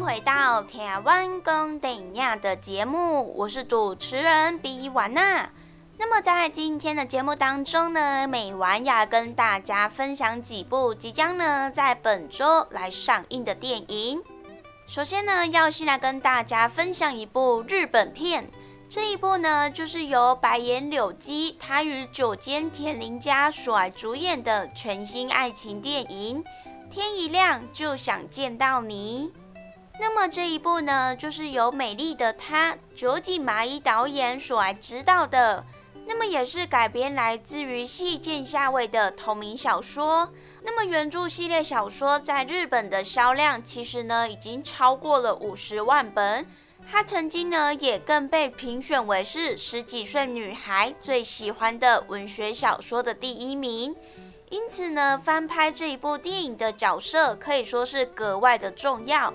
回到台湾公等亚的节目，我是主持人比婉娜。那么在今天的节目当中呢，美婉要跟大家分享几部即将呢在本周来上映的电影。首先呢，要先来跟大家分享一部日本片，这一部呢就是由白岩柳基他与九间田玲佳所主演的全新爱情电影《天一亮就想见到你》。那么这一部呢，就是由美丽的她酒井麻衣导演所来指导的。那么也是改编来自于细见夏威的同名小说。那么原著系列小说在日本的销量其实呢，已经超过了五十万本。它曾经呢，也更被评选为是十几岁女孩最喜欢的文学小说的第一名。因此呢，翻拍这一部电影的角色可以说是格外的重要。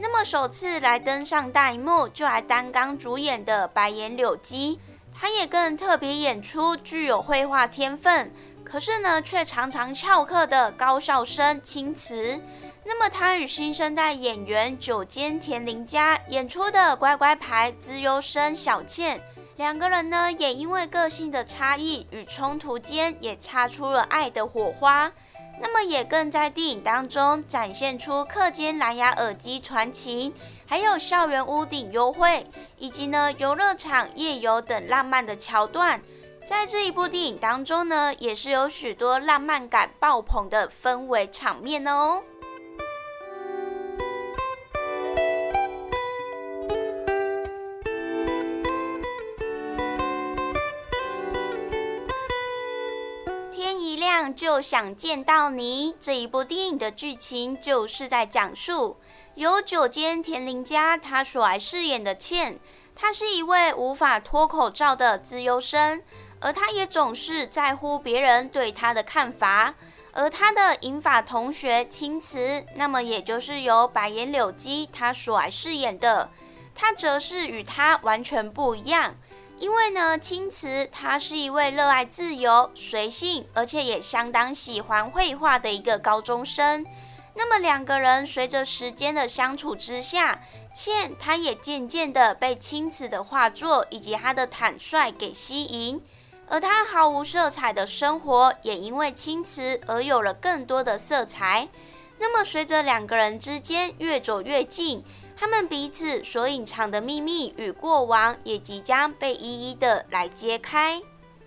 那么首次来登上大荧幕就来担纲主演的白岩柳基，他也更特别演出具有绘画天分，可是呢却常常翘课的高校生青瓷。那么他与新生代演员九间田玲佳演出的乖乖牌资优生小倩，两个人呢也因为个性的差异与冲突间也擦出了爱的火花。那么也更在电影当中展现出课间蓝牙耳机传情，还有校园屋顶优惠，以及呢游乐场夜游等浪漫的桥段。在这一部电影当中呢，也是有许多浪漫感爆棚的氛围场面哦。就想见到你这一部电影的剧情，就是在讲述由九间田林佳他所来饰演的倩，他是一位无法脱口罩的自优生，而他也总是在乎别人对他的看法。而他的银发同学青瓷，那么也就是由白岩柳基他所来饰演的，他则是与他完全不一样。因为呢，青瓷他是一位热爱自由、随性，而且也相当喜欢绘画的一个高中生。那么两个人随着时间的相处之下，倩他也渐渐的被青瓷的画作以及他的坦率给吸引，而他毫无色彩的生活也因为青瓷而有了更多的色彩。那么随着两个人之间越走越近。他们彼此所隐藏的秘密与过往也即将被一一的来揭开。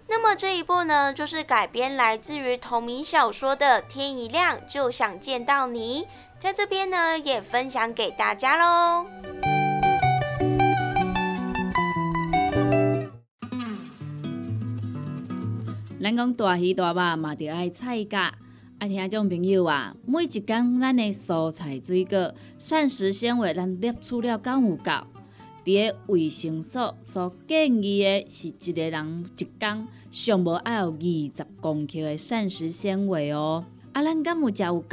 那么这一部呢，就是改编来自于同名小说的《天一亮就想见到你》，在这边呢也分享给大家喽。咱讲大鱼大肉嘛，就爱菜价。啊，听众朋友啊，每一工咱的蔬菜水果、膳食纤维，咱摄取了敢有够？伫个卫生所所建议的是一个人一工上无爱有二十公克的膳食纤维哦。啊，咱敢有食有够？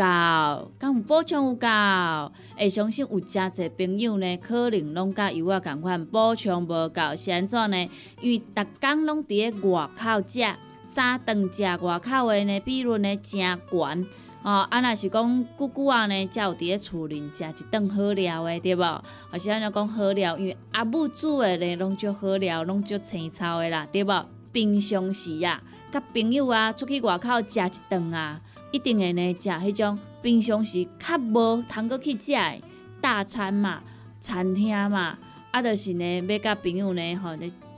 敢有补充有够？会相信有诚侪朋友呢，可能拢甲有我共款补充无够，是安怎呢？因为逐工拢伫个外口食。三顿食外口的呢，比率呢真悬哦。啊，若是讲久久啊呢，才有伫咧厝里食一顿好料的，对无？或是安尼讲好料，因为阿母煮的呢，拢足好料，拢足青草的啦，对无？平常时啊，甲朋友啊出去外口食一顿啊，一定会呢食迄种平常时较无通过去食的大餐嘛，餐厅嘛，啊，就是呢要甲朋友呢吼。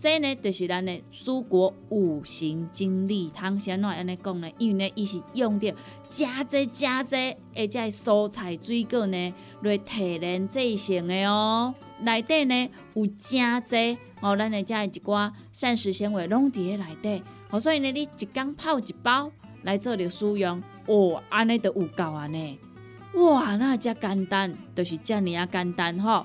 这呢，就是咱的蔬果五行精力汤，先来安尼讲呢，因为呢，伊是用着加济加济，而且蔬菜水果呢来提炼制成的哦。内底呢有加济哦，咱的遮一寡膳食纤维拢伫咧内底，哦，所以呢，你一缸泡一包来做着使用，哦，安尼就有够安尼。哇，那遮简单，就是遮尔啊简单吼。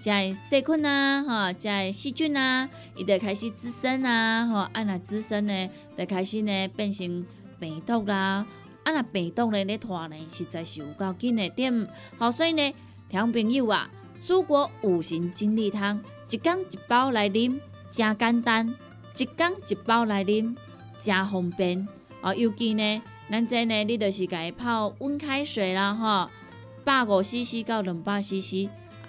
在细菌啊，哈，在细菌啊，伊就开始滋生啊，吼，啊那滋生呢，就开始呢变成病毒啦，啊那病毒呢咧拖呢，实在是有够紧的点。好，所以呢，听朋友啊，蔬果五行精力汤，一缸一包来啉，真简单；一缸一包来啉，真方便。哦，尤其呢，咱这呢，你就是家泡温开水啦，哈，百五 CC 到两百 CC。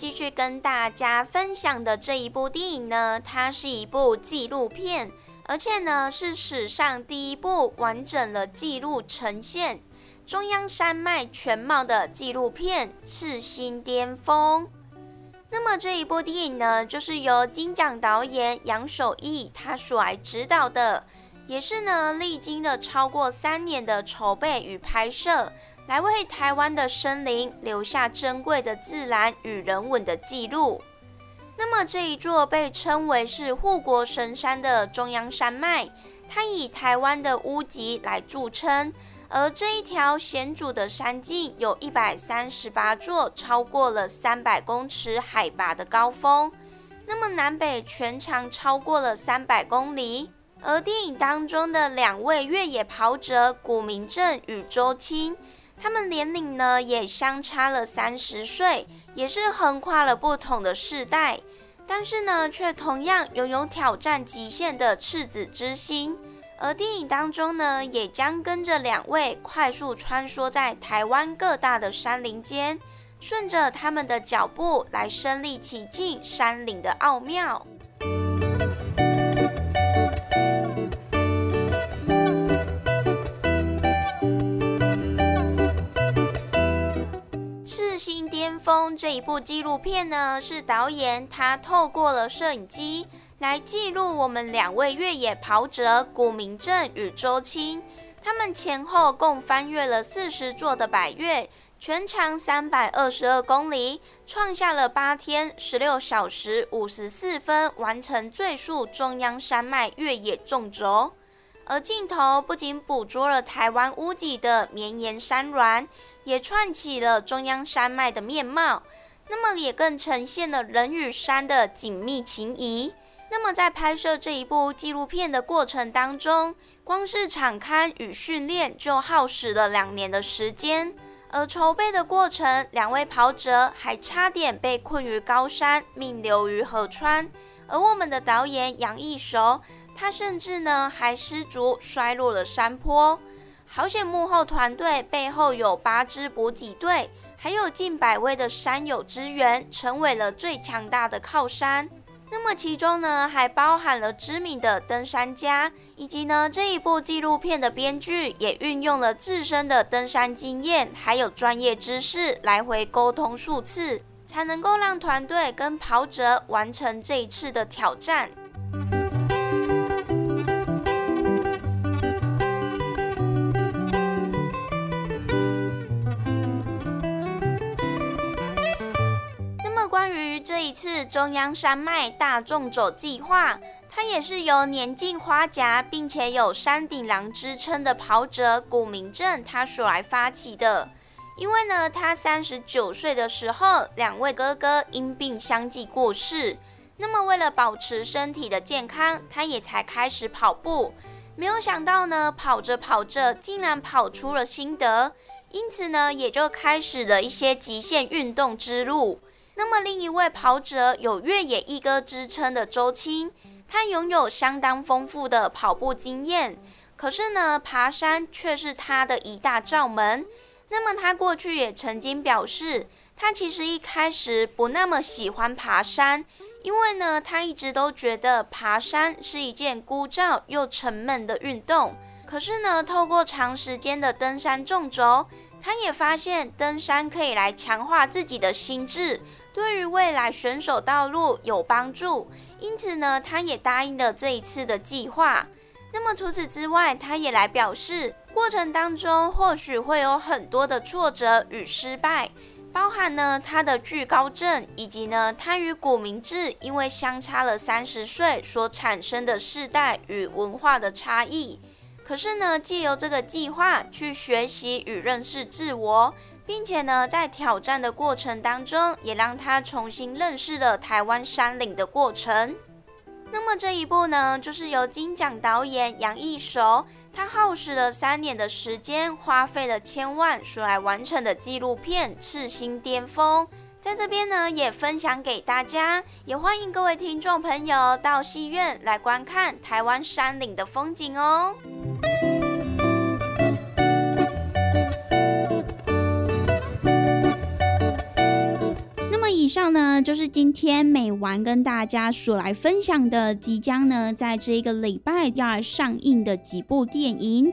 继续跟大家分享的这一部电影呢，它是一部纪录片，而且呢是史上第一部完整的记录呈现中央山脉全貌的纪录片《赤心巅峰》。那么这一部电影呢，就是由金奖导演杨守义他所来指导的，也是呢历经了超过三年的筹备与拍摄。来为台湾的森林留下珍贵的自然与人文的记录。那么这一座被称为是护国神山的中央山脉，它以台湾的屋脊来著称。而这一条险阻的山径有一百三十八座，超过了三百公尺海拔的高峰。那么南北全长超过了三百公里。而电影当中的两位越野跑者古明正与周青。他们年龄呢也相差了三十岁，也是横跨了不同的世代，但是呢却同样拥有挑战极限的赤子之心。而电影当中呢，也将跟着两位快速穿梭在台湾各大的山林间，顺着他们的脚步来身临其境山林的奥妙。这一部纪录片呢，是导演他透过了摄影机来记录我们两位越野跑者古明正与周青，他们前后共翻越了四十座的百越，全长三百二十二公里，创下了八天十六小时五十四分完成最速中央山脉越野纵轴。而镜头不仅捕捉了台湾屋脊的绵延山峦，也串起了中央山脉的面貌。那么也更呈现了人与山的紧密情谊。那么在拍摄这一部纪录片的过程当中，光是场刊与训练就耗时了两年的时间。而筹备的过程，两位跑者还差点被困于高山，命流于河川。而我们的导演杨义熟，他甚至呢还失足摔落了山坡。好险幕后团队背后有八支补给队。还有近百位的山友支援，成为了最强大的靠山。那么其中呢，还包含了知名的登山家，以及呢这一部纪录片的编剧也运用了自身的登山经验，还有专业知识来回沟通数次，才能够让团队跟跑者完成这一次的挑战。一次中央山脉大众走计划，它也是由年近花甲并且有山顶狼之称的跑者古明正他所来发起的。因为呢，他三十九岁的时候，两位哥哥因病相继过世。那么为了保持身体的健康，他也才开始跑步。没有想到呢，跑着跑着竟然跑出了心得，因此呢，也就开始了一些极限运动之路。那么，另一位跑者有越野一哥之称的周青，他拥有相当丰富的跑步经验。可是呢，爬山却是他的一大罩门。那么，他过去也曾经表示，他其实一开始不那么喜欢爬山，因为呢，他一直都觉得爬山是一件枯燥又沉闷的运动。可是呢，透过长时间的登山纵轴，他也发现登山可以来强化自己的心智，对于未来选手道路有帮助。因此呢，他也答应了这一次的计划。那么除此之外，他也来表示，过程当中或许会有很多的挫折与失败。包含呢他的惧高症，以及呢他与古明志因为相差了三十岁所产生的世代与文化的差异。可是呢，借由这个计划去学习与认识自我，并且呢在挑战的过程当中，也让他重新认识了台湾山岭的过程。那么这一部呢，就是由金奖导演杨一手。他耗时了三年的时间，花费了千万所来完成的纪录片《赤心巅峰》，在这边呢也分享给大家，也欢迎各位听众朋友到戏院来观看台湾山岭的风景哦。以上呢，就是今天美完跟大家所来分享的，即将呢在这一个礼拜要上映的几部电影。